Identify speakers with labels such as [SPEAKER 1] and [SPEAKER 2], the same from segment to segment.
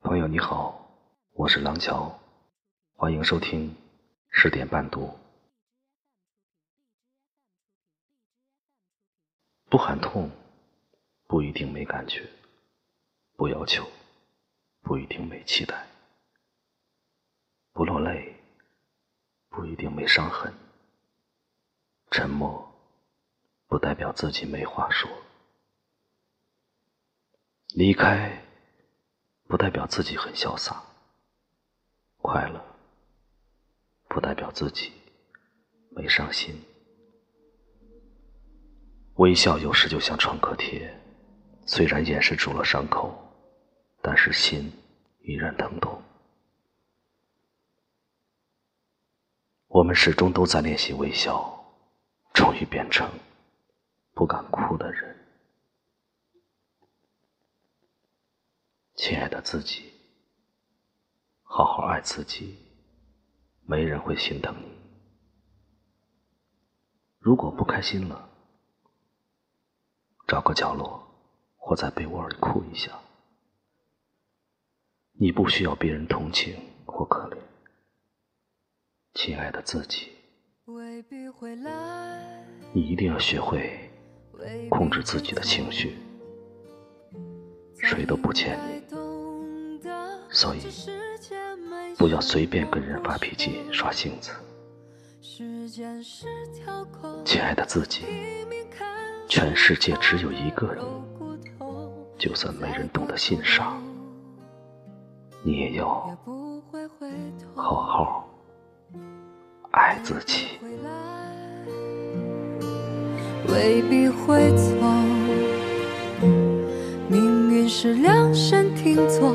[SPEAKER 1] 朋友你好，我是廊桥，欢迎收听十点半读。不喊痛，不一定没感觉；不要求，不一定没期待；不落泪，不一定没伤痕；沉默，不代表自己没话说；离开。不代表自己很潇洒，快乐不代表自己没伤心。微笑有时就像创可贴，虽然掩饰住了伤口，但是心依然疼痛。我们始终都在练习微笑，终于变成不敢哭的人。亲爱的自己，好好爱自己，没人会心疼你。如果不开心了，找个角落或在被窝里哭一下。你不需要别人同情或可怜。亲爱的自己，你一定要学会控制自己的情绪。谁都不欠你。所以，不要随便跟人发脾气、耍性子。亲爱的自己，全世界只有一个你，就算没人懂得欣赏，你也要好好爱自己。
[SPEAKER 2] 未必会错，命运是量身定做。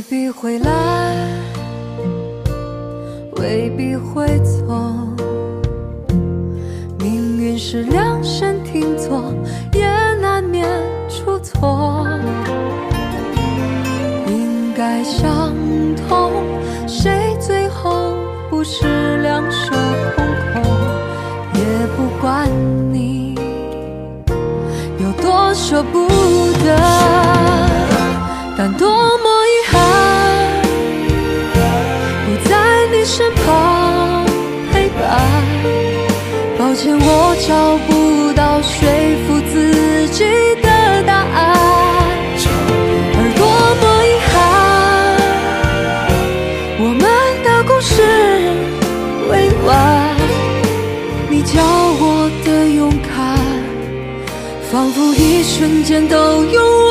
[SPEAKER 2] 未必会来，未必会走，命运是量身定做，也难免出错。应该相同，谁最后不是两手多遗憾，不在你。身旁陪伴，抱歉，我找不到说服自己的答案，而多么遗憾，我们的故事未完。你教我的勇敢，仿佛一瞬间都用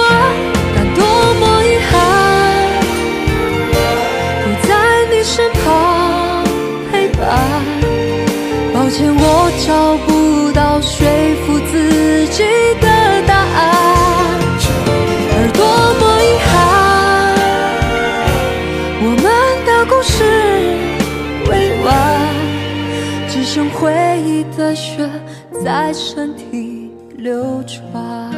[SPEAKER 2] 说服自己的答案，而多么遗憾，我们的故事未完，只剩回忆的血在身体流转，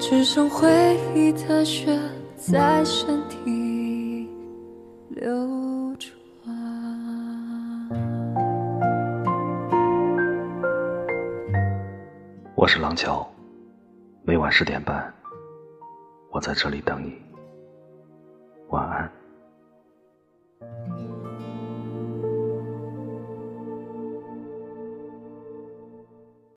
[SPEAKER 2] 只剩回忆的血在身体
[SPEAKER 1] 我是廊桥，每晚十点半，我在这里等你。晚安。